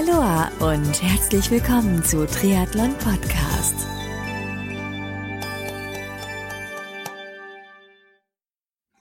Aloha und herzlich willkommen zu Triathlon Podcast.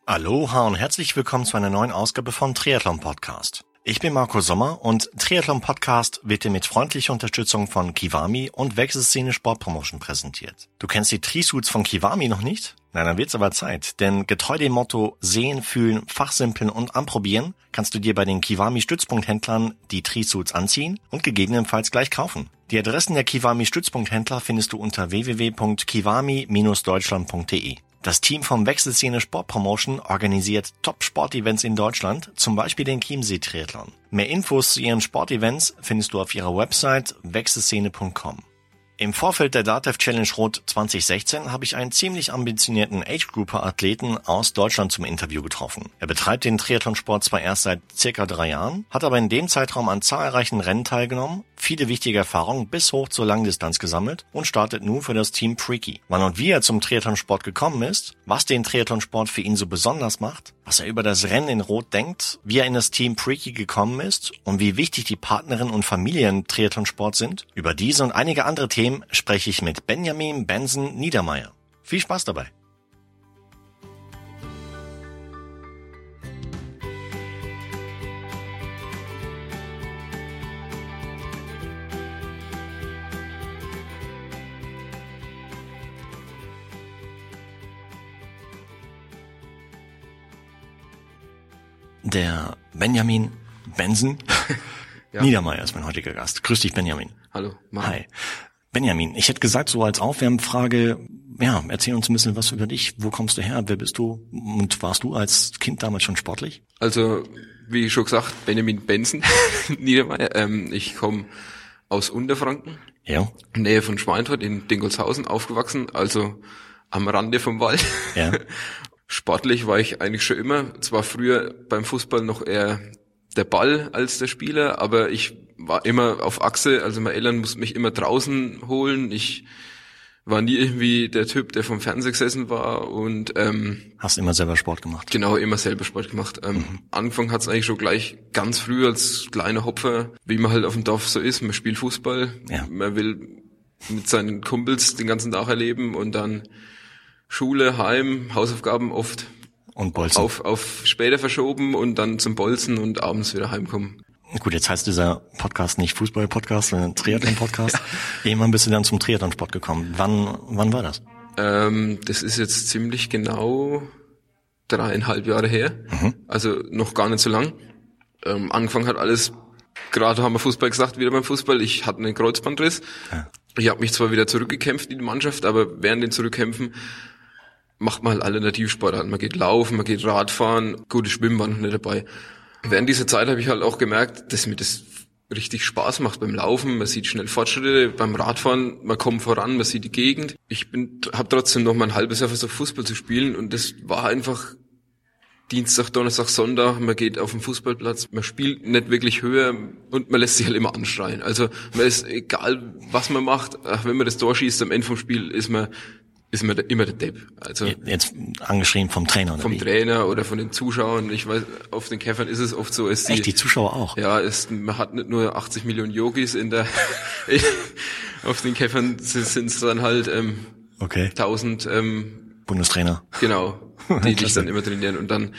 Aloha und herzlich willkommen zu einer neuen Ausgabe von Triathlon Podcast. Ich bin Marco Sommer und Triathlon Podcast wird dir mit freundlicher Unterstützung von Kiwami und Wechselszene Sportpromotion präsentiert. Du kennst die Trisuits von Kiwami noch nicht? Na, dann wird's aber Zeit, denn getreu dem Motto sehen, fühlen, fachsimpeln und anprobieren, kannst du dir bei den Kiwami Stützpunkthändlern die Trisuits anziehen und gegebenenfalls gleich kaufen. Die Adressen der Kiwami Stützpunkthändler findest du unter www.kiwami-deutschland.de. Das Team vom Wechselszene Sportpromotion organisiert Top-Sport-Events in Deutschland, zum Beispiel den Chiemsee Triathlon. Mehr Infos zu ihren Sportevents findest du auf ihrer Website wechselszene.com. Im Vorfeld der DATEV Challenge Rot 2016 habe ich einen ziemlich ambitionierten Age-Grouper-Athleten aus Deutschland zum Interview getroffen. Er betreibt den Triathlonsport zwar erst seit circa drei Jahren, hat aber in dem Zeitraum an zahlreichen Rennen teilgenommen, viele wichtige Erfahrungen bis hoch zur Langdistanz gesammelt und startet nun für das Team Freaky. Wann und wie er zum Triathlonsport gekommen ist, was den Triathlonsport für ihn so besonders macht, was er über das Rennen in Rot denkt, wie er in das Team Freaky gekommen ist und wie wichtig die Partnerin und Familien Triathlonsport sind, über diese und einige andere Themen spreche ich mit Benjamin Benson Niedermeyer. Viel Spaß dabei. Der Benjamin Benson Ja. Niedermeyer ist mein heutiger Gast. Grüß dich, Benjamin. Hallo, Marco. Hi. Benjamin, ich hätte gesagt, so als Aufwärmfrage, ja, erzähl uns ein bisschen was über dich. Wo kommst du her? Wer bist du? Und warst du als Kind damals schon sportlich? Also, wie schon gesagt, Benjamin Benson, Niedermeyer. Ähm, ich komme aus Unterfranken, Ja. Nähe von Schweinfurt in Dingolshausen aufgewachsen, also am Rande vom Wald. Ja. Sportlich war ich eigentlich schon immer, zwar früher beim Fußball noch eher der Ball als der Spieler, aber ich war immer auf Achse, also meine Eltern mussten mich immer draußen holen. Ich war nie irgendwie der Typ, der vom Fernseher gesessen war und ähm, Hast immer selber Sport gemacht. Genau, immer selber Sport gemacht. Ähm, Angefangen hat's eigentlich schon gleich ganz früh als kleiner Hopfer, wie man halt auf dem Dorf so ist. Man spielt Fußball, Ja. man will mit seinen Kumpels den ganzen Tag erleben und dann Schule, Heim, Hausaufgaben oft Und Bolzen. auf, auf später verschoben und dann zum Bolzen und abends wieder heimkommen. Gut, jetzt heißt dieser Podcast nicht Fußball-Podcast, sondern Triathlon-Podcast. Irgendwann bist du dann zum Triathlon-Sport gekommen. Wann, wann war das? Ähm, das ist jetzt ziemlich genau dreieinhalb Jahre her. Also noch gar nicht so lang. Ähm, angefangen hat alles, gerade haben wir Fußball gesagt, wieder beim Fußball. Ich hatte einen Kreuzbandriss. Ja. Ich habe mich zwar wieder zurückgekämpft in die Mannschaft, aber während den Zurückkämpfen macht man halt Alternativsportarten. Man geht laufen, man geht Radfahren, war noch nicht dabei. Während dieser Zeit habe ich halt auch gemerkt, dass mir das richtig Spaß macht beim Laufen. Man sieht schnell Fortschritte beim Radfahren, man kommt voran, man sieht die Gegend. Ich bin, habe trotzdem noch mal ein halbes Jahr versucht, Fußball zu spielen und das war einfach Dienstag, Donnerstag, Sonntag, man geht auf den Fußballplatz, man spielt nicht wirklich höher und man lässt sich halt immer anschreien. Also man ist egal, was man macht, ach, wenn man das Tor schießt am Ende vom Spiel, ist man ist der, immer der Depp. Also Jetzt angeschrieben vom Trainer oder vom wie? Trainer oder von den Zuschauern. Ich weiß, auf den Käfern ist es oft so, ist Echt, die Zuschauer auch? ja, ist, man hat nicht nur 80 Millionen Yogis in der, auf den Käfern sind es dann halt ähm, Okay. 1000, ähm, Bundestrainer. genau, die dich dann immer trainieren. Und dann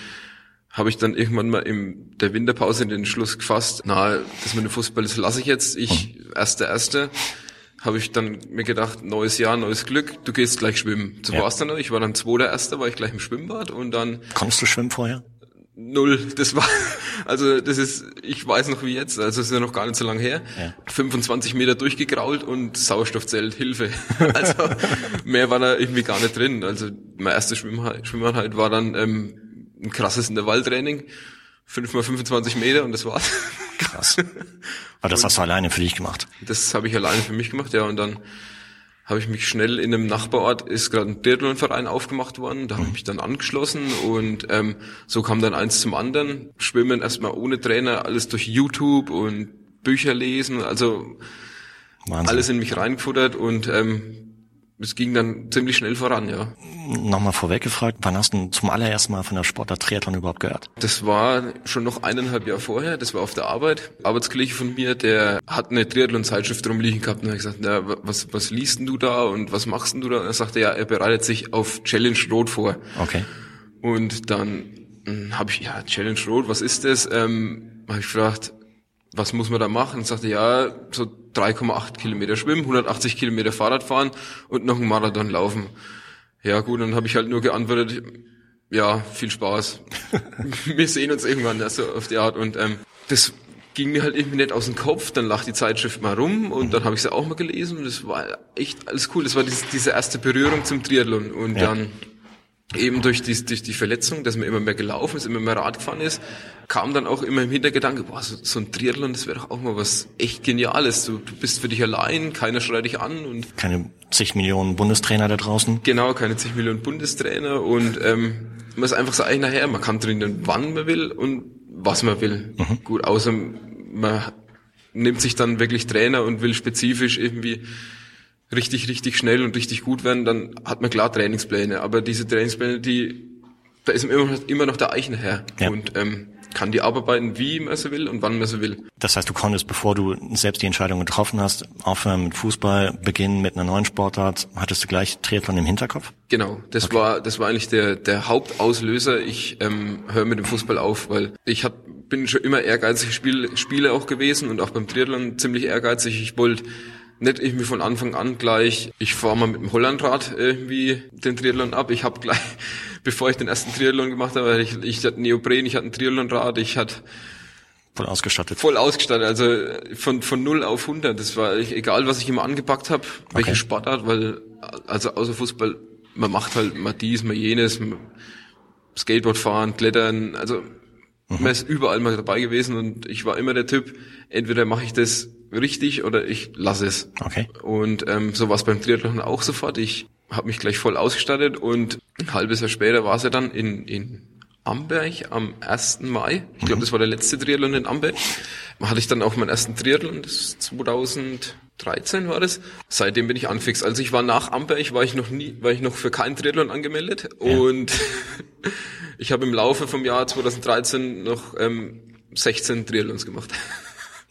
habe ich dann irgendwann mal in der Winterpause den Schluss gefasst, na, das mit dem Fußball, das lasse ich jetzt. Ich, erster, erster, habe ich dann mir gedacht, neues Jahr, neues Glück, du gehst gleich schwimmen. So Ja. war's dann noch. Ich war dann zweiter, erster, war ich gleich im Schwimmbad und dann Konntest du schwimmen vorher? Null. Das war, also das ist, ich weiß noch wie jetzt, also es ist ja noch gar nicht so lange her. Ja. 25 Meter durchgegrault und Sauerstoffzelt, Hilfe. Also mehr war da irgendwie gar nicht drin. Also mein erstes Schwimmeinheit, Schwimmeinheit war dann ähm, ein krasses Intervalltraining. 5 mal 25 Meter und das war's. Krass. Aber das hast du alleine für dich gemacht. Das habe ich alleine für mich gemacht, ja. Und dann habe ich mich schnell in einem Nachbarort, ist gerade ein Triathlonverein aufgemacht worden, da habe ich mich dann angeschlossen und ähm, so kam dann eins zum anderen. Schwimmen erstmal ohne Trainer, alles durch YouTube und Bücher lesen, also Wahnsinn. alles in mich reingefuttert und ähm, es ging dann ziemlich schnell voran, ja. Nochmal vorweg gefragt, wann hast du zum allerersten Mal von der Sportart Triathlon überhaupt gehört? Das war schon noch eineinhalb Jahre vorher, das war auf der Arbeit. Arbeitskollege von mir, der hat eine Triathlon-Zeitschrift rumliegen gehabt und hat gesagt, na, was, was liest denn du da und was machst denn du da? Und er sagte, ja, er bereitet sich auf Challenge Rot vor. Okay. Und dann hm, habe ich, ja, Challenge Road, was ist das? Ähm, habe ich gefragt, was muss man da machen? Und sagte, ja, so 3,8 Kilometer schwimmen, 180 Kilometer Fahrrad fahren und noch einen Marathon laufen. Ja gut, dann habe ich halt nur geantwortet, ja, viel Spaß. Wir sehen uns irgendwann, also auf die Art. Und ähm, das ging mir halt irgendwie nicht aus dem Kopf. Dann lag die Zeitschrift mal rum und dann habe ich sie auch mal gelesen und das war echt alles cool. Das war diese, diese erste Berührung zum Triathlon. Und ja. dann eben durch die, durch die Verletzung, dass man immer mehr gelaufen ist, immer mehr Rad gefahren ist, kam dann auch immer im Hintergedanke, boah, so, so ein Triathlon, das wäre doch auch mal was echt Geniales. Du, du bist für dich allein, keiner schreit dich an und keine zig Millionen Bundestrainer da draußen. Genau, keine zig Millionen Bundestrainer und ähm, man ist einfach so eigener Herr. Man kann trainieren, wann man will und was man will. Mhm. Gut, außer man nimmt sich dann wirklich Trainer und will spezifisch irgendwie richtig, richtig schnell und richtig gut werden, dann hat man klar Trainingspläne. Aber diese Trainingspläne, die, da ist immer noch, immer noch der Eichenherr. Ja. Und ähm, kann die arbeiten, wie man sie will und wann man sie will. Das heißt, du konntest, bevor du selbst die Entscheidung getroffen hast, aufhören mit Fußball, beginnen mit einer neuen Sportart, hattest du gleich Triathlon im Hinterkopf? Genau, das okay. war das war eigentlich der der Hauptauslöser. Ich ähm, höre mit dem Fußball auf, weil ich hab, bin schon immer ehrgeizig Spiel, Spieler auch gewesen und auch beim Triathlon ziemlich ehrgeizig. Ich wollte nicht irgendwie von Anfang an gleich, ich fahre mal mit dem Hollandrad irgendwie den Triathlon ab. Ich habe gleich, bevor ich den ersten Triathlon gemacht habe, ich, ich hatte Neopren, ich hatte ein Triathlonrad, ich hatte Voll ausgestattet. Voll ausgestattet, also von, von 0 auf 100. Das war egal, was ich immer angepackt habe, welche okay. Sportart, weil, also außer Fußball, man macht halt mal dies, mal jenes, Skateboard fahren, Klettern, also mhm. man ist überall mal dabei gewesen und ich war immer der Typ, entweder mache ich das richtig oder ich lasse es. Okay. Und ähm, so war es beim Triathlon auch sofort. Ich habe mich gleich voll ausgestattet und ein halbes Jahr später war es ja dann in, in Amberg am 1. Mai. Ich glaube, mhm. das war der letzte Triathlon in Amberg. Da hatte ich dann auch meinen ersten Triathlon, das 2013 war das. Seitdem bin ich anfix. Also ich war nach Amberg, war ich noch nie, war ich noch für keinen Triathlon angemeldet ja. und ich habe im Laufe vom Jahr 2013 noch ähm, 16 Triathlons gemacht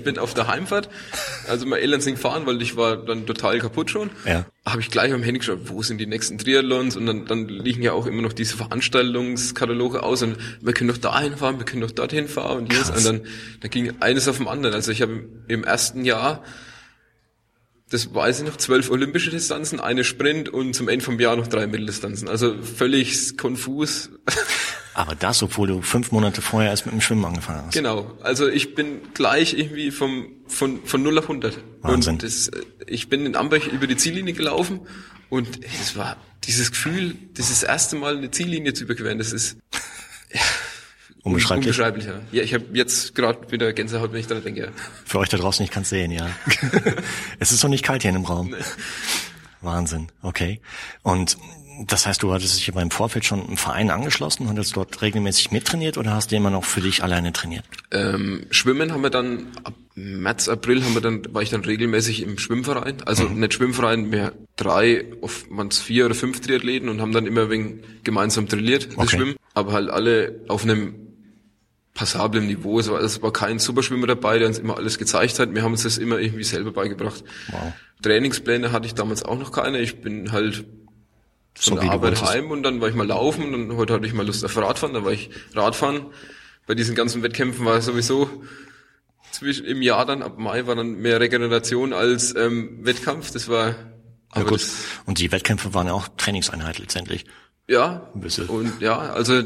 bin auf der Heimfahrt, also mal Eltern sind gefahren, weil ich war dann total kaputt schon. Ja. Habe ich gleich am Handy geschaut, wo sind die nächsten Triathlons und dann, dann liegen ja auch immer noch diese Veranstaltungskataloge aus und wir können doch dahin fahren, wir können doch dorthin fahren und und dann, dann ging eines auf dem anderen. Also ich habe im ersten Jahr das weiß ich noch, zwölf olympische Distanzen, eine Sprint und zum Ende vom Jahr noch drei Mitteldistanzen. Also völlig konfus. Aber das, obwohl du fünf Monate vorher erst mit dem Schwimmen angefangen hast. Genau. Also ich bin gleich irgendwie vom, von, von 0 auf 100. Wahnsinn. Und das, ich bin in Amberg über die Ziellinie gelaufen und es war dieses Gefühl, das ist das erste Mal eine Ziellinie zu überqueren. Das ist ja, unbeschreiblich. Unbeschreiblich, ja. ja ich habe jetzt gerade wieder Gänsehaut, wenn ich daran denke. Für euch da draußen, ich kann sehen, ja. es ist doch nicht kalt hier in dem Raum. Nee. Wahnsinn, okay. Und das heißt, du hattest dich aber im Vorfeld schon im Verein angeschlossen und hast dort regelmäßig mittrainiert oder hast du immer noch für dich alleine trainiert? Ähm, Schwimmen haben wir dann ab März, April haben wir dann, war ich dann regelmäßig im Schwimmverein. Also mhm. nicht Schwimmverein, mehr drei, oft waren es vier oder fünf Triathleten und haben dann immer wegen gemeinsam trainiert, das okay. Schwimmen. Aber halt alle auf einem passablen Niveau. Es war, es war kein Superschwimmer dabei, der uns immer alles gezeigt hat. Wir haben uns das immer irgendwie selber beigebracht. Wow. Trainingspläne hatte ich damals auch noch keine. Ich bin halt von so der Arbeit heim und dann war ich mal laufen und heute hatte ich mal Lust auf Radfahren, dann war ich Radfahren. Bei diesen ganzen Wettkämpfen war sowieso zwischen im Jahr dann ab Mai war dann mehr Regeneration als ähm, Wettkampf. Das war aber gut. Das, und die Wettkämpfe waren ja auch Trainingseinheit letztendlich. Ja. Ein bisschen. Und ja, also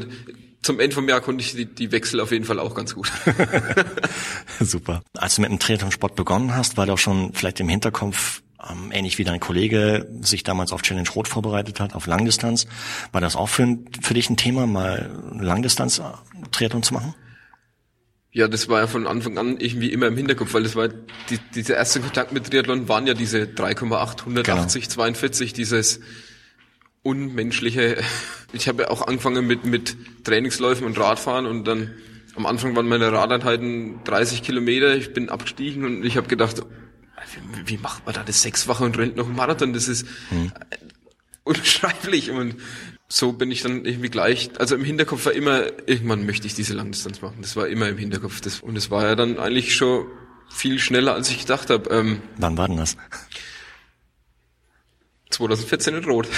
zum Ende vom Jahr konnte ich die, die Wechsel auf jeden Fall auch ganz gut. Super. Als du mit dem Triathlon-Sport begonnen hast, war doch schon vielleicht im Hinterkopf ähm, ähnlich wie dein Kollege sich damals auf Challenge Rot vorbereitet hat, auf Langdistanz. War das auch für, für dich ein Thema, mal Langdistanz-Triathlon zu machen? Ja, das war ja von Anfang an irgendwie immer im Hinterkopf, weil das war die, dieser erste Kontakt mit Triathlon waren ja diese 3,8, 180, genau. 42, dieses unmenschliche. Ich habe ja auch angefangen mit mit Trainingsläufen und Radfahren und dann am Anfang waren meine Radeinheiten 30 Kilometer. Ich bin abgestiegen und ich habe gedacht, wie, wie macht man da das sechsfache und rennt noch einen Marathon? Das ist hm. unbeschreiblich und so bin ich dann irgendwie gleich, also im Hinterkopf war immer, irgendwann möchte ich diese Langdistanz machen. Das war immer im Hinterkopf. Das, und es war ja dann eigentlich schon viel schneller, als ich gedacht habe. Ähm, Wann war denn das? 2014 in Rot.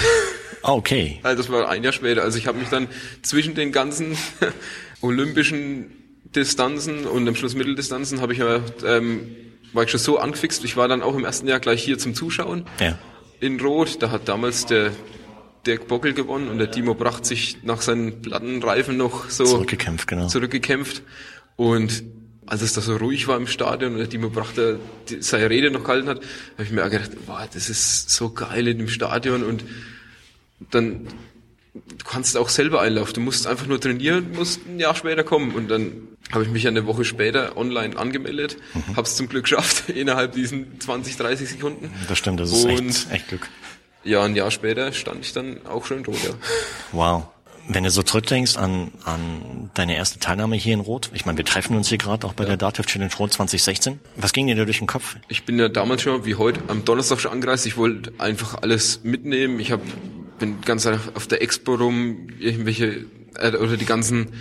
Ah, okay. Also das war ein Jahr später. Also ich habe mich dann zwischen den ganzen olympischen Distanzen und am Schluss Mitteldistanzen habe ich ja, ähm, war ich schon so angefixt. Ich war dann auch im ersten Jahr gleich hier zum Zuschauen. Ja. In Rot. Da hat damals der Dirk Bockel gewonnen und der Timo Bracht sich nach seinen Plattenreifen noch so zurückgekämpft, genau. zurückgekämpft. Und als es da so ruhig war im Stadion und der Timo Bracht seine Rede noch gehalten hat, habe ich mir auch gedacht, wow, das ist so geil in dem Stadion und dann du kannst auch selber einlaufen. Du musst einfach nur trainieren, musst ein Jahr später kommen. Und dann habe ich mich eine Woche später online angemeldet, mhm. habe es zum Glück geschafft innerhalb diesen 20, 30 Sekunden. Das stimmt, das ist echt, echt Glück. Ja, ein Jahr später stand ich dann auch schon Rot. Ja. Wow. Wenn du so zurückdenkst an, an deine erste Teilnahme hier in Rot, ich meine, wir treffen uns hier gerade auch bei ja. der Dativ Challenge Rot 2016. Was ging dir da durch den Kopf? Ich bin ja damals schon, wie heute, am Donnerstag schon angereist. Ich wollte einfach alles mitnehmen. Ich habe bin ganz auf der Expo rum, irgendwelche, äh, oder die ganzen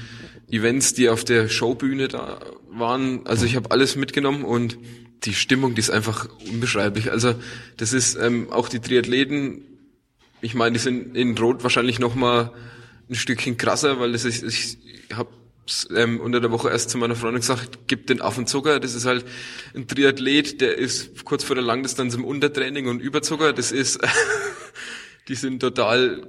Events, die auf der Showbühne da waren. Also ich habe alles mitgenommen und die Stimmung, die ist einfach unbeschreiblich. Also das ist ähm, auch die Triathleten, ich meine, die sind in Rot wahrscheinlich noch mal ein Stückchen krasser, weil das ist, ich habe ähm, unter der Woche erst zu meiner Freundin gesagt, gib den Affenzucker. Das ist halt ein Triathlet, der ist kurz vor der Langdistanz im Untertraining und Überzucker. Das ist die sind total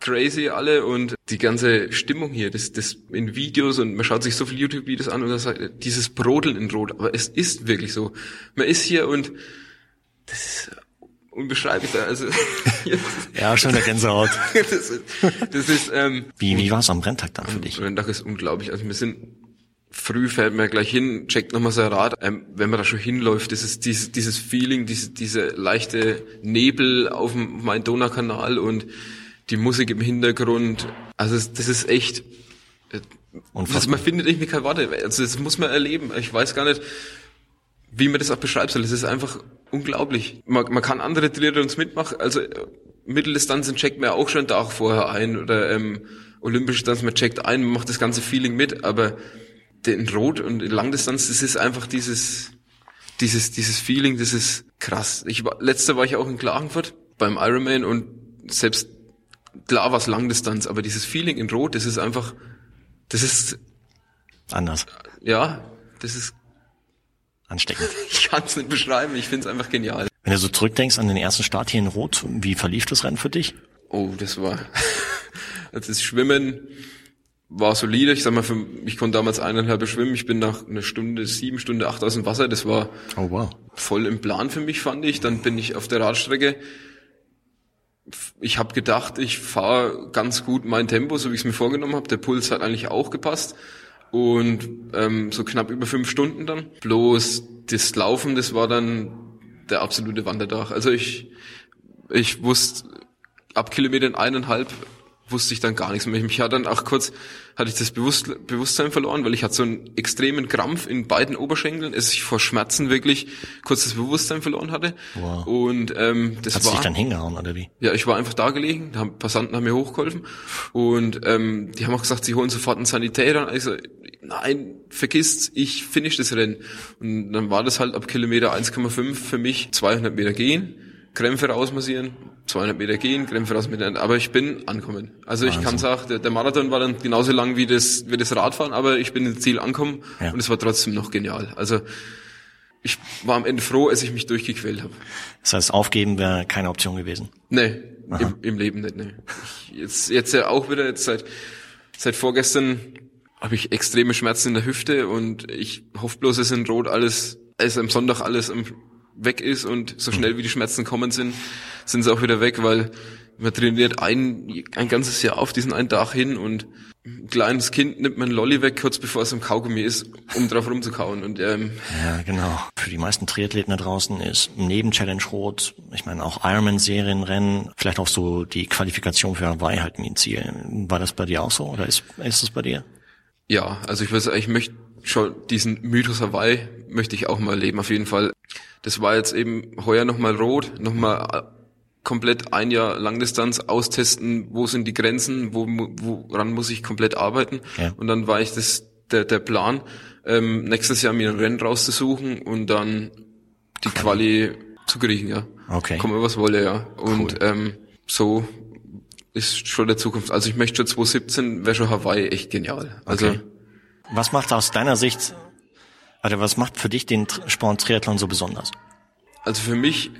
crazy alle und die ganze Stimmung hier, das, das in Videos und man schaut sich so viele YouTube-Videos an und das sagt, dieses Brodeln in Rot, aber es ist wirklich so. Man ist hier und das ist unbeschreiblich. Also ja, schon der Gänsehaut. das ist, das ist ähm, wie wie war es am Renntag dann für dich? Renntag ist unglaublich. Also wir sind früh fährt man gleich hin, checkt nochmal sein Rad. Ähm, wenn man da schon hinläuft, das ist dieses, dieses Feeling, diese, diese leichte Nebel auf dem Main-Donau-Kanal und die Musik im Hintergrund. Also das ist echt, und das, man findet irgendwie keine Worte. Also das muss man erleben. Ich weiß gar nicht, wie man das auch beschreiben soll. Es ist einfach unglaublich. Man, man kann andere Triathlons mitmachen. Also Mitteldistanzen checkt man auch schon einen Tag vorher ein oder ähm, Olympische Distanz, man checkt ein, man macht das ganze Feeling mit, aber in Rot und in Langdistanz, das ist einfach dieses, dieses, dieses Feeling, das ist krass. Ich war, letzte war ich auch in Klagenfurt beim Ironman und selbst klar war es Langdistanz, aber dieses Feeling in Rot, das ist einfach, das ist anders. Ja, das ist ansteckend. ich kann es nicht beschreiben, ich finde es einfach genial. Wenn du so zurückdenkst an den ersten Start hier in Rot, wie verlief das Rennen für dich? Oh, das war, das Schwimmen, war solide. Ich sag mal, für, ich konnte damals eineinhalb schwimmen. Ich bin nach einer Stunde, sieben Stunde, acht aus dem Wasser. Das war oh, wow. voll im Plan für mich, fand ich. Dann bin ich auf der Radstrecke. Ich habe gedacht, ich fahre ganz gut mein Tempo, so wie ich es mir vorgenommen habe. Der Puls hat eigentlich auch gepasst. Und ähm, so knapp über fünf Stunden dann. Bloß das Laufen, das war dann der absolute Wanderdach. Also ich, ich wusste ab Kilometern eineinhalb wusste ich dann gar nichts mehr. Mich hat dann auch kurz, hatte ich das Bewusst Bewusstsein verloren, weil ich hatte so einen extremen Krampf in beiden Oberschenkeln, dass ich vor Schmerzen wirklich kurz das Bewusstsein verloren hatte. Wow. Und ähm, das Hat's war. dich dann hingehauen, oder wie? Ja, ich war einfach da gelegen, haben, Passanten haben mir hochgeholfen und ähm, die haben auch gesagt, sie holen sofort einen Sanitäter. Also, nein, vergisst, ich finish das Rennen. Und dann war das halt ab Kilometer 1,5 für mich 200 Meter gehen, Krämpfe rausmassieren, 200 Meter gehen, Krämpfe rausmassieren, aber ich bin angekommen. Also ich kann sagen, der, der, Marathon war dann genauso lang wie das, wie das Radfahren, aber ich bin ins Ziel angekommen ja. und es war trotzdem noch genial. Also ich war am Ende froh, als ich mich durchgequält habe. Das heißt, aufgeben wäre keine Option gewesen? Nee, im, im, Leben nicht. Nee. Ich, jetzt, jetzt ja auch wieder, jetzt seit, seit vorgestern habe ich extreme Schmerzen in der Hüfte und ich hoffe bloß, es ist in Rot alles, es ist am Sonntag alles weg ist und so schnell wie die Schmerzen kommen sind, sind sie auch wieder weg, weil man trainiert ein, ein ganzes Jahr auf diesen einen Tag hin und ein kleines Kind nimmt man Lolli weg, kurz bevor es im Kaugummi ist, um drauf rumzukauen. Und, ähm, ja, genau. Für die meisten Triathleten da draußen ist neben Challenge Rot, ich meine auch Ironman-Serienrennen, vielleicht auch so die Qualifikation für Hawaii halt ein Ziel. War das bei dir auch so oder ist, ist das bei dir? Ja, also ich sagen, ich möchte schon diesen Mythos Hawaii möchte ich auch mal erleben, auf jeden Fall. Das war jetzt eben heuer nochmal rot, nochmal komplett ein Jahr Langdistanz austesten, wo sind die Grenzen, wo, woran muss ich komplett arbeiten. Ja. Und dann war ich das der, der Plan, ähm, nächstes Jahr mir ein Rennen rauszusuchen und dann die Quali zu kriegen, ja. Okay. Komme was wolle, ja. Und cool. ähm, so ist schon der Zukunft. Also ich möchte schon 2017 wäre schon Hawaii echt genial. Also okay. Was macht aus deiner Sicht, also was macht für dich den Sport Triathlon so besonders? Also für mich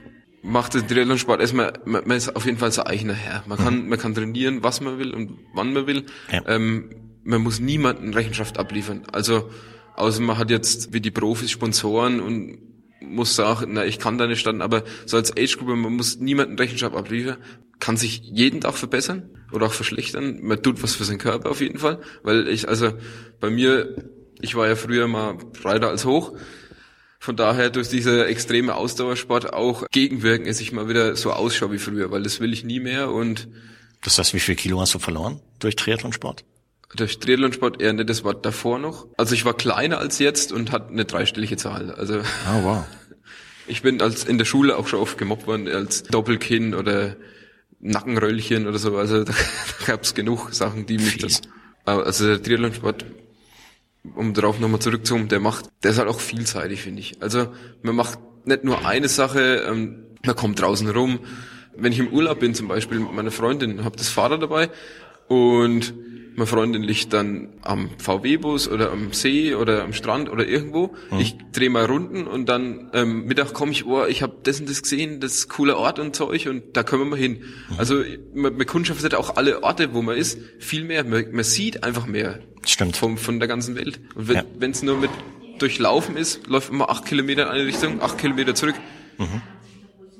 macht der Triathlon-Sport erstmal, man, man ist auf jeden Fall sein eigener Herr. Man kann, mhm. man kann trainieren, was man will und wann man will. Ja. Ähm, man muss niemanden Rechenschaft abliefern. Also außer man hat jetzt wie die Profis Sponsoren und muss sagen, na, ich kann da nicht standen, aber so als Age-Gruppe, man muss niemanden Rechenschaft abliefern, kann sich jeden Tag verbessern oder auch verschlechtern. Man tut was für seinen Körper auf jeden Fall, weil ich, also bei mir, ich war ja früher mal breiter als hoch, von daher durch diese extreme Ausdauersport auch gegenwirken, dass ich mal wieder so ausschaue wie früher, weil das will ich nie mehr und das heißt, wie viel Kilo hast du verloren durch Triathlonsport? Durch Triathlonsport eher nicht, das war davor noch. Also ich war kleiner als jetzt und hatte eine dreistellige Zahl. Also oh, wow. Ich bin als in der Schule auch schon oft gemobbt worden als Doppelkinn oder Nackenröllchen oder so. Also da, da gab es genug Sachen, die mich das. Also der Triathlonsport, um darauf nochmal zurückzukommen, der macht, der ist halt auch vielseitig, finde ich. Also man macht nicht nur eine Sache, ähm, man kommt draußen rum. Wenn ich im Urlaub bin zum Beispiel mit meiner Freundin, habe das Fahrrad dabei und meine Freundin liegt dann am VW-Bus oder am See oder am Strand oder irgendwo. Mhm. Ich drehe mal Runden und dann ähm, Mittag komme ich, oh, ich habe das und das gesehen, das ist cooler Ort und Zeug und da können wir mal hin. Mhm. Also man, man kundschaftet auch alle Orte, wo man ist, viel mehr. Man, man sieht einfach mehr Stimmt. Vom, von der ganzen Welt. Und wenn es ja. nur mit durchlaufen ist, läuft man acht Kilometer in eine Richtung, acht Kilometer zurück. Mhm.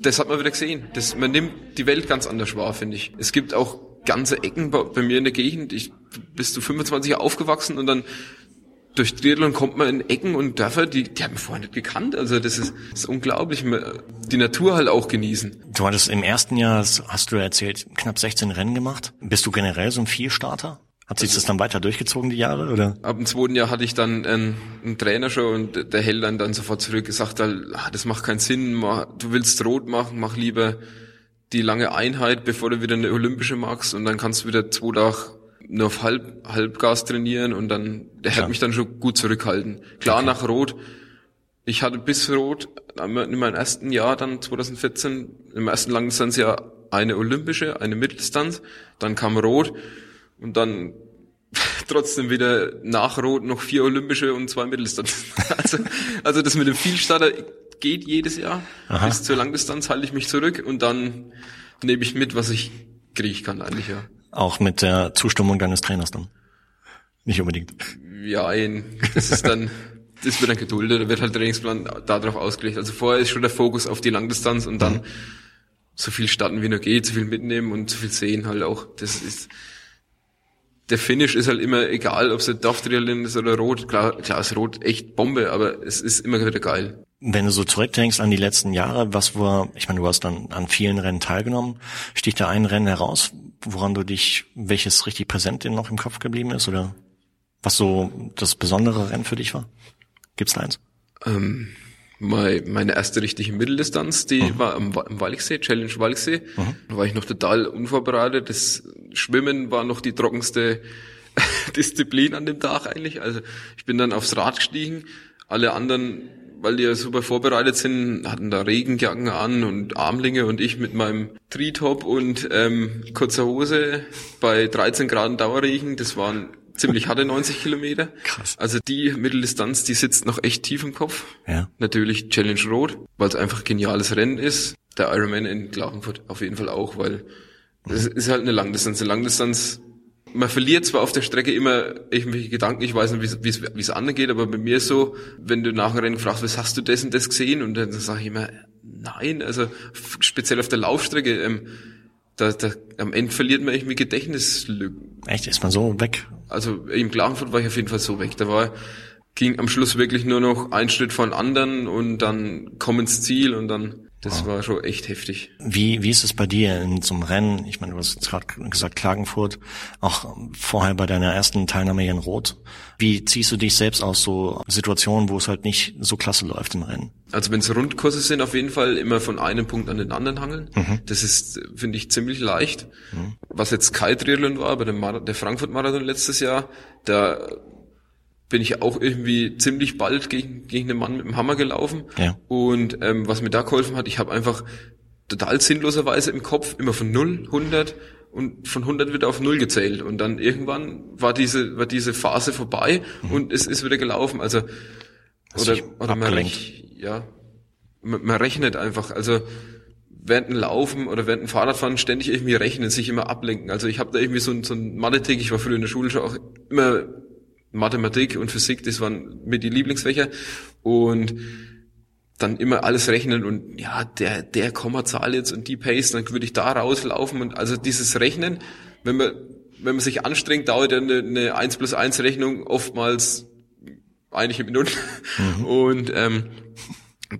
Das hat man wieder gesehen. Das, man nimmt die Welt ganz anders wahr, finde ich. Es gibt auch ganze Ecken bei, bei mir in der Gegend. Ich bist du 25 Jahre aufgewachsen und dann durch Triathlon kommt man in Ecken und Dörfer, die, die haben wir vorher nicht gekannt. Also das ist, das ist unglaublich. Die Natur halt auch genießen. Du hattest im ersten Jahr, hast du erzählt, knapp 16 Rennen gemacht. Bist du generell so ein Vielstarter? Hat sich das dann weiter durchgezogen, die Jahre, oder? Ab dem zweiten Jahr hatte ich dann einen, einen Trainer schon und der hält dann, dann sofort zurück, gesagt, ah, das macht keinen Sinn, du willst rot machen, mach lieber die lange Einheit, bevor du wieder eine olympische machst und dann kannst du wieder zwei Tage nur auf Halb, Halbgas trainieren und dann, der hat mich dann schon gut zurückhalten. Klar, okay. nach Rot, ich hatte bis Rot in meinem ersten Jahr dann 2014, im ersten Langdistanzjahr eine olympische, eine Mitteldistanz, dann kam Rot und dann trotzdem wieder nach Rot noch vier olympische und zwei Mitteldistanz. Also, also das mit dem Vielstarter geht jedes Jahr. Aha. Bis zur Langdistanz halte ich mich zurück und dann nehme ich mit, was ich kriegen kann eigentlich, ja. Auch mit der Zustimmung deines Trainers dann? Nicht unbedingt. Ja, das ist dann, das wird dann geduldet, da wird halt Trainingsplan darauf ausgelegt. Also vorher ist schon der Fokus auf die Langdistanz und dann mhm. so viel starten wie nur geht, so viel mitnehmen und so viel sehen halt auch. Das ist, der Finish ist halt immer egal, ob es ein Dorftriathlon ist oder Rot. Klar, klar ist Rot echt Bombe, aber es ist immer wieder geil. Wenn du so zurückdenkst an die letzten Jahre, was war, ich meine, du hast dann an vielen Rennen teilgenommen. Sticht da ein Rennen heraus, woran du dich, welches richtig präsent dir noch im Kopf geblieben ist oder was so das besondere Rennen für dich war? Gibt's da eins? Ähm, meine erste richtige Mitteldistanz, die mhm. war am, am Walchsee, Challenge Walchsee. Mhm. Da war ich noch total unvorbereitet. Das Schwimmen war noch die trockenste Disziplin an dem Tag eigentlich. Also ich bin dann aufs Rad gestiegen. Alle anderen, weil die ja super vorbereitet sind, hatten da Regenjacken an und Armlinge und ich mit meinem Treetop und ähm, kurzer Hose bei 13 Grad Dauerregen. Das waren ziemlich harte 90 Kilometer. Krass. Also die Mitteldistanz, die sitzt noch echt tief im Kopf. Ja. Natürlich Challenge Rot, weil es einfach ein geniales Rennen ist. Der Ironman in Klagenfurt auf jeden Fall auch, weil es ist halt eine Langdistanz. Eine Langdistanz, man verliert zwar auf der Strecke immer irgendwelche Gedanken, ich weiß nicht, wie es anderen geht, aber bei mir ist so, wenn du nach dem Rennen fragst, was hast du das und das gesehen? Und dann sage ich immer, nein, also speziell auf der Laufstrecke, ähm, da, da, am Ende verliert man irgendwie Gedächtnislücken. Echt? Ist man so weg? Also im Klagenfurt war ich auf jeden Fall so weg. Da war, ging am Schluss wirklich nur noch ein Schritt von anderen und dann komm ins Ziel und dann Das war schon echt heftig. Wie, wie ist es bei dir in so einem Rennen? Ich meine, du hast gerade gesagt Klagenfurt, auch vorher bei deiner ersten Teilnahme hier in Rot. Wie ziehst du dich selbst aus so Situationen, wo es halt nicht so klasse läuft im Rennen? Also wenn es Rundkurse sind, auf jeden Fall immer von einem Punkt an den anderen hangeln. Mhm. Das ist, finde ich, ziemlich leicht. Was jetzt Kite-Triathlon war, bei dem Mar der Frankfurt-Marathon letztes Jahr, da bin ich auch irgendwie ziemlich bald gegen, gegen einen Mann mit dem Hammer gelaufen. Ja. Und ähm, was mir da geholfen hat, ich habe einfach total sinnloserweise im Kopf immer von 0, 100 und von 100 wieder auf 0 gezählt. Und dann irgendwann war diese, war diese Phase vorbei und es ist wieder gelaufen. Also, Hast oder, oder man, rech- ja, man, man rechnet einfach. Also, während dem Laufen oder während dem Fahrradfahren ständig irgendwie rechnen, sich immer ablenken. Also ich habe da irgendwie so ein, so ein Mathe-Tick, ich war früher in der Schule schon auch immer Mathematik und Physik, das waren mir die Lieblingsfächer und dann immer alles rechnen und ja, der, der Kommazahl jetzt und die Pace, dann würde ich da rauslaufen und also dieses Rechnen, wenn man, wenn man sich anstrengt, dauert ja eine, eine 1 plus 1 Rechnung oftmals einige Minuten und ähm,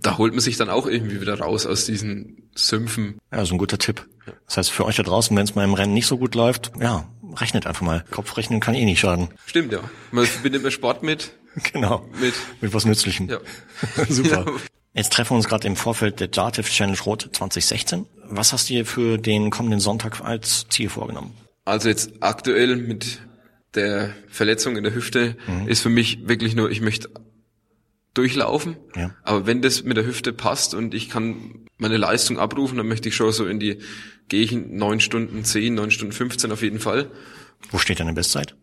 da holt man sich dann auch irgendwie wieder raus aus diesen Sümpfen. Ja, so ein guter Tipp. Das heißt, für euch da draußen, wenn es mal im Rennen nicht so gut läuft, ja, rechnet einfach mal. Kopfrechnen kann eh nicht schaden. Stimmt, ja. Man verbindet immer Sport mit, Genau. mit, Mit was Nützlichem. ja. Super. Ja. Jetzt treffen wir uns gerade im Vorfeld der Dativ Challenge Rot 2016. Was hast du dir für den kommenden Sonntag als Ziel vorgenommen? Also jetzt aktuell mit der Verletzung in der Hüfte ist für mich wirklich nur, ich möchte durchlaufen. Ja. Aber wenn das mit der Hüfte passt und ich kann meine Leistung abrufen, dann möchte ich schon so in die, gehe ich in neun Stunden zehn, neun Stunden 15 auf jeden Fall. Wo steht deine Bestzeit?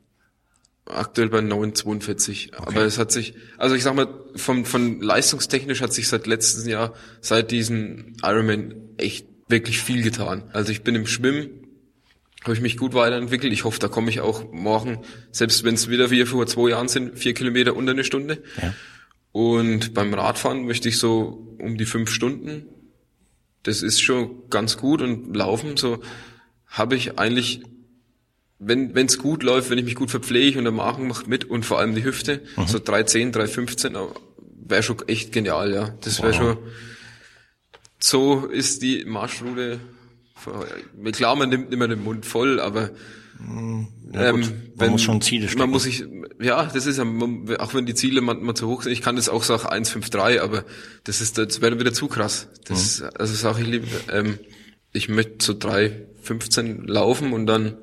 Aktuell bei 9,42. Aber es hat sich, also ich sag mal, vom, von leistungstechnisch hat sich seit letztem Jahr, seit diesem Ironman echt wirklich viel getan. Also ich bin im Schwimmen, habe ich mich gut weiterentwickelt. Ich hoffe, da komme ich auch morgen, selbst wenn es wieder wie vor zwei Jahren sind, vier Kilometer unter eine Stunde. Ja. Und beim Radfahren möchte ich so um die fünf Stunden. Das ist schon ganz gut und laufen, so habe ich eigentlich, wenn es gut läuft, wenn ich mich gut verpflege und der Magen macht mit und vor allem die Hüfte, so 310, 315, wäre schon echt genial, ja. Das wäre Wow. schon, so ist die Marschroute, klar, man nimmt immer den Mund voll, aber Ja, gut. Man muss schon Ziele stecken. man muss sich, ja, das ist ja, auch wenn die Ziele manchmal zu hoch sind, ich kann das auch sagen 1,53, aber das ist, das wäre wieder zu krass. Das, Mhm. also sage ich lieber, ähm, ich möchte so 3,15 laufen und dann,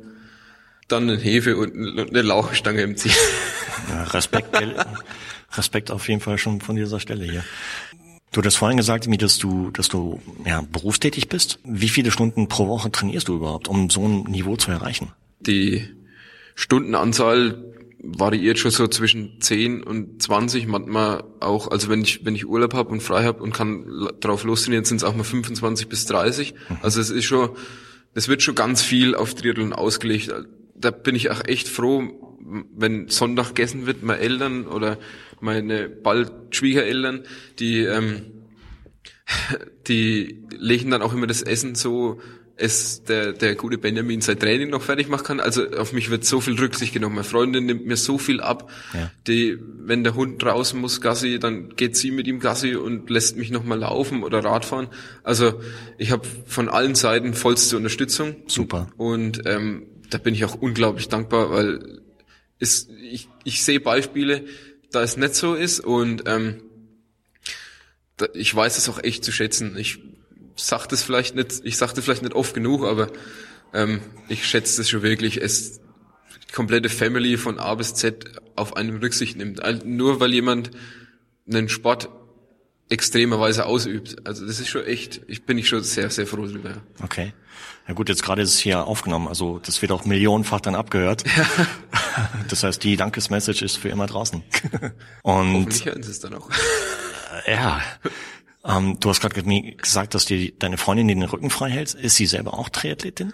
dann eine Hefe und eine Lauchstange im Ziel. Ja, Respekt, Respekt auf jeden Fall schon von dieser Stelle hier. Du hast vorhin gesagt, Emi, dass du, dass du ja, berufstätig bist. Wie viele Stunden pro Woche trainierst du überhaupt, um so ein Niveau zu erreichen? Die Stundenanzahl variiert schon so zwischen 10 und 20, manchmal auch, also wenn ich, wenn ich Urlaub habe und frei habe und kann drauf lostrainieren, sind es auch mal 25 bis 30. Also es ist schon, es wird schon ganz viel auf Triathlon ausgelegt. Da bin ich auch echt froh, wenn Sonntag gegessen wird, meine Eltern oder meine bald Schwiegereltern, die, ähm, die legen dann auch immer das Essen so, es der, der gute Benjamin sein Training noch fertig machen kann. Also auf mich wird so viel Rücksicht genommen. Meine Freundin nimmt mir so viel ab. Ja. Die, wenn der Hund draußen muss Gassi, dann geht sie mit ihm Gassi und lässt mich nochmal laufen oder Radfahren. Also ich habe von allen Seiten vollste Unterstützung. Super. Und ähm, da bin ich auch unglaublich dankbar, weil es, ich, ich sehe Beispiele, da es nicht so ist und ähm, da, ich weiß es auch echt zu schätzen. Ich sag das vielleicht nicht, ich sag das vielleicht nicht oft genug, aber ähm, ich schätze das schon wirklich. Es die komplette Family von A bis Z auf einem Rücksicht nimmt. Nur weil jemand einen Sport extremerweise ausübt. Also das ist schon echt, ich bin ich schon sehr, sehr froh drüber. ja. Okay. Ja gut, jetzt gerade ist es hier aufgenommen, also das wird auch millionenfach dann abgehört. Das heißt, die Dankesmessage ist für immer draußen. Und Hoffentlich hören sie es dann auch. ja, ähm, du hast gerade ge- gesagt, dass dir deine Freundin den Rücken frei hält. Ist sie selber auch Triathletin?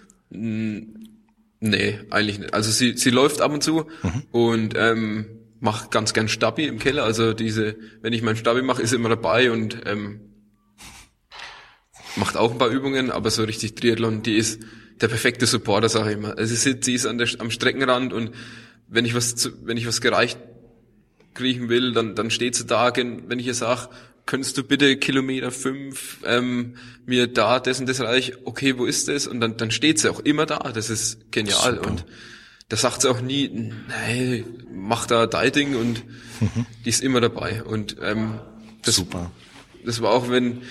Nee, eigentlich nicht. Also sie, sie läuft ab und zu und ähm, macht ganz gern Stabi im Keller. Also diese, wenn ich meinen Stabi mache, ist sie immer dabei und ähm, macht auch ein paar Übungen, aber so richtig Triathlon, die ist der perfekte Supporter, sage ich immer. Also sie, sitzt- sie ist an der, am Streckenrand und wenn ich was, zu, wenn ich was gereicht kriechen will, dann, dann steht sie da, wenn ich ihr sag, könntest du bitte Kilometer fünf ähm, mir da das und das reich, okay, wo ist das? Und dann, dann steht sie auch immer da. Das ist genial. Super. Und da sagt sie auch nie, nee, mach da dein Ding und die ist immer dabei. Und ähm, das, Super. das war auch, wenn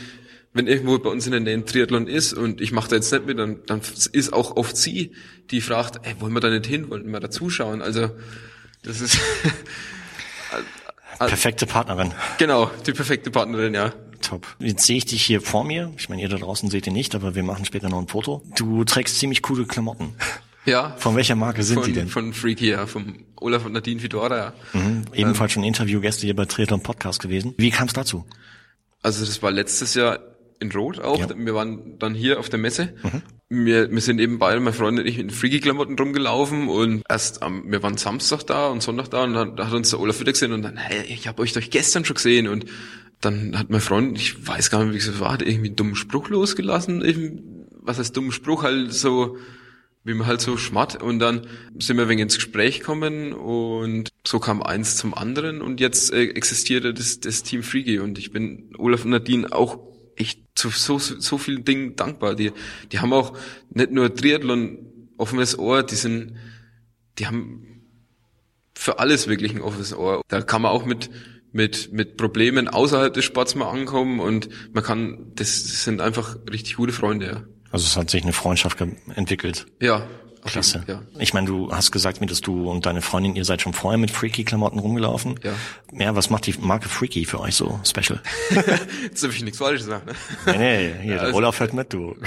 wenn irgendwo bei uns in der Nähe ein Triathlon ist und ich mache da jetzt nicht mit, dann, dann ist auch oft sie, die fragt, ey, wollen wir da nicht hin, wollen wir da zuschauen? Also das ist Perfekte Partnerin. genau die perfekte Partnerin, ja. Top. Jetzt sehe ich dich hier vor mir. Ich meine, ihr da draußen seht ihr nicht, aber wir machen später noch ein Foto. Du trägst ziemlich coole Klamotten. Ja. Von welcher Marke sind von, die denn? Von Freaky, ja, vom Olaf und Nadine Fedora, ja. Mhm. Ebenfalls schon Interviewgäste hier bei Triathlon Podcast gewesen. Wie kam es dazu? Also das war letztes Jahr in Rot auch. Ja. Wir waren dann hier auf der Messe. Wir, wir sind eben beide, mein Freund und ich, in Freaky-Klamotten rumgelaufen und erst am, wir waren Samstag da und Sonntag da und dann da hat uns der Olaf wieder gesehen und dann, hey, ich habe euch doch gestern schon gesehen und dann hat mein Freund, ich weiß gar nicht, wie es war, hat irgendwie einen dummen Spruch losgelassen. Eben, was heißt dummen Spruch? Halt so, wie man halt so schmatt und dann sind wir wegen ins Gespräch gekommen und so kam eins zum anderen und jetzt äh, existierte das, das Team Freaky und ich bin Olaf und Nadine auch echt zu so, so vielen Dingen dankbar. Die, die haben auch nicht nur Triathlon offenes Ohr, die sind, die haben für alles wirklich ein offenes Ohr. Da kann man auch mit mit mit Problemen außerhalb des Sports mal ankommen und man kann, das sind einfach richtig gute Freunde. Ja. Also es hat sich eine Freundschaft entwickelt. Ja, Klasse. Ja. Ich meine, du hast gesagt mir, dass du und deine Freundin, ihr seid schon vorher mit Freaky-Klamotten rumgelaufen. Ja. Ja, was macht die Marke Freaky für euch so special? Jetzt darf ich nichts Falsches sagen. Ne? nee, nee, hier, der also- Olaf hört mit, du.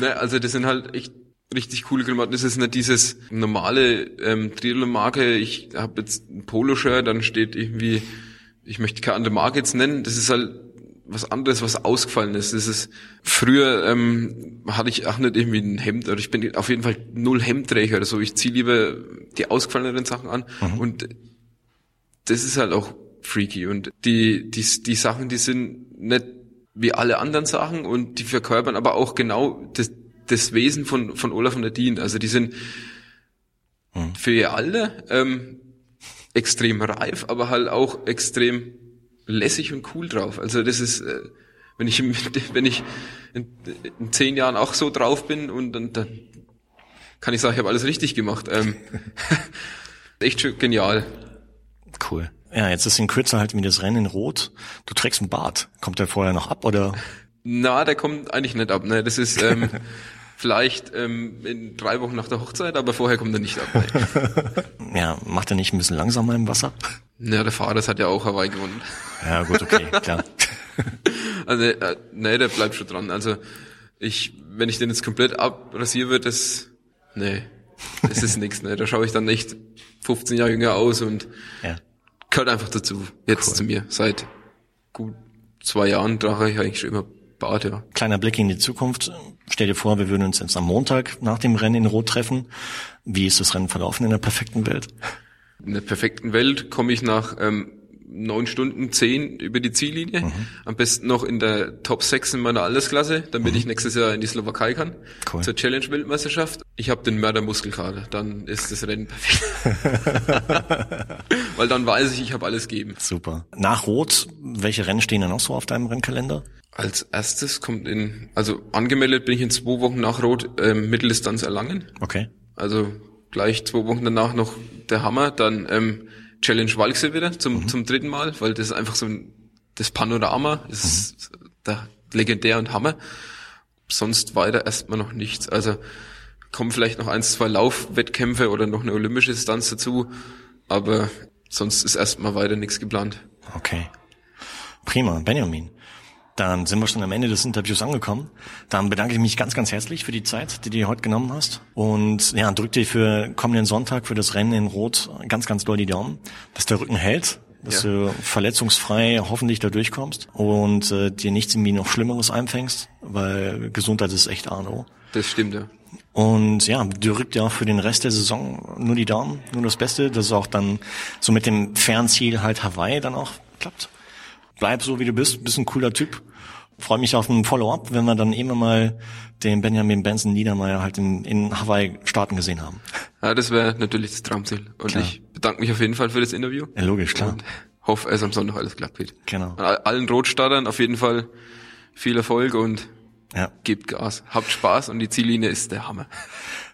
Ne, also das sind halt echt richtig coole Klamotten. Das ist nicht dieses normale ähm, Triathlon-Marke. Ich habe jetzt ein Poloshirt, dann steht irgendwie, ich möchte keine andere Marke jetzt nennen. Das ist halt was anderes, was ausgefallen ist. Das ist früher ähm, hatte ich auch nicht irgendwie ein Hemd oder ich bin auf jeden Fall null Hemdträger oder so. Ich ziehe lieber die ausgefalleneren Sachen an und das ist halt auch freaky und die die die Sachen, die sind nicht wie alle anderen Sachen und die verkörpern aber auch genau das, das Wesen von von Olaf und Nadine. Also die sind für ihr Alter ähm, extrem reif, aber halt auch extrem lässig und cool drauf. Also das ist, äh, wenn ich wenn ich in, in zehn Jahren auch so drauf bin und dann, dann kann ich sagen, ich habe alles richtig gemacht. Ähm, echt schön genial. Cool. Ja, jetzt ist in Kürze halt wie das Rennen in Rot. Du trägst einen Bart. Kommt der vorher noch ab oder? Na, der kommt eigentlich nicht ab. Ne? Das ist ähm, vielleicht ähm, in drei Wochen nach der Hochzeit, aber vorher kommt er nicht ab. Ja, macht er nicht ein bisschen langsamer im Wasser? Ja, der Fahrer das hat ja auch Hawaii gewonnen. Ja, gut, okay, klar. Also, äh, nee, der bleibt schon dran. Also, ich, wenn ich den jetzt komplett abrasiere würde, das, nee, das ist nix, ne. Da schaue ich dann echt 15 Jahre jünger aus und Ja. gehört einfach dazu. Jetzt Cool. zu mir. Seit gut zwei Jahren trage ich eigentlich schon immer Bart, ja. Kleiner Blick in die Zukunft. Stell dir vor, wir würden uns jetzt am Montag nach dem Rennen in Rot treffen. Wie ist das Rennen verlaufen in der perfekten Welt? In der perfekten Welt komme ich nach ähm, neun Stunden zehn über die Ziellinie. Mhm. Am besten noch in der Top 6 in meiner Altersklasse, damit ich nächstes Jahr in die Slowakei kann. Mhm. Cool. Zur Challenge-Weltmeisterschaft. Ich habe den Mördermuskelkater. Dann ist das Rennen perfekt. Weil dann weiß ich, ich habe alles gegeben. Super. Nach Rot, welche Rennen stehen da noch so auf deinem Rennkalender? Als erstes kommt in, also angemeldet bin ich in zwei Wochen nach Rot ähm, Mitteldistanz Erlangen. Okay. Also gleich zwei Wochen danach noch der Hammer, dann ähm, Challenge Walchsee wieder zum, zum dritten Mal, weil das ist einfach so ein, das Panorama, ist der legendär und Hammer. Sonst weiter erstmal noch nichts. Also kommen vielleicht noch eins, zwei Laufwettkämpfe oder noch eine olympische Distanz dazu, aber sonst ist erstmal weiter nichts geplant. Okay. Prima, Benjamin. Dann sind wir schon am Ende des Interviews angekommen. Dann bedanke ich mich ganz, ganz herzlich für die Zeit, die du dir heute genommen hast. Und ja, drück dir für kommenden Sonntag für das Rennen in Rot ganz, ganz doll die Daumen, dass der Rücken hält, dass Ja. du verletzungsfrei hoffentlich da durchkommst und äh, dir nichts irgendwie noch Schlimmeres einfängst, weil Gesundheit ist echt Arno. Das stimmt, ja. Und ja, drückt ja auch für den Rest der Saison nur die Daumen, nur das Beste, dass es auch dann so mit dem Fernziel halt Hawaii dann auch klappt. Bleib so wie du bist, bist ein cooler Typ. Freue mich auf ein Follow-up, wenn wir dann immer mal den Benjamin Benson Niedermeyer halt in, in Hawaii starten gesehen haben. Ja, das wäre natürlich das Traumziel. Und Klar. ich bedanke mich auf jeden Fall für das Interview. Ja, logisch, klar. Und hoffe, es am Sonntag alles klappt wird. Genau. An allen Rotstartern auf jeden Fall viel Erfolg und Ja. gebt Gas. Habt Spaß und die Ziellinie ist der Hammer.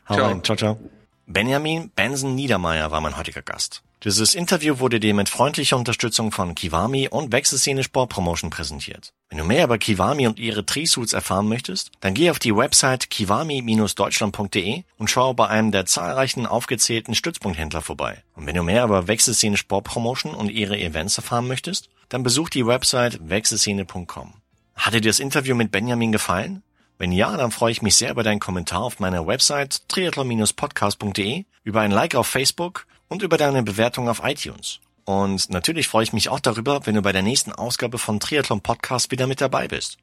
Hau Ciao. rein. Ciao, ciao. Benjamin Benson Niedermeyer war mein heutiger Gast. Dieses Interview wurde dir mit freundlicher Unterstützung von Kiwami und Wechselszene Sport Promotion präsentiert. Wenn du mehr über Kiwami und ihre Trisuits erfahren möchtest, dann geh auf die Website kiwami-deutschland.de und schau bei einem der zahlreichen aufgezählten Stützpunkthändler vorbei. Und wenn du mehr über Wechselszene Sport Promotion und ihre Events erfahren möchtest, dann besuch die Website wechselszene.com. Hat dir das Interview mit Benjamin gefallen? Wenn ja, dann freue ich mich sehr über deinen Kommentar auf meiner Website triathlon-podcast.de, über ein Like auf Facebook und über deine Bewertung auf iTunes. Und natürlich freue ich mich auch darüber, wenn du bei der nächsten Ausgabe von Triathlon Podcast wieder mit dabei bist.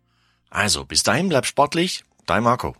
Also, bis dahin bleib sportlich, dein Marco.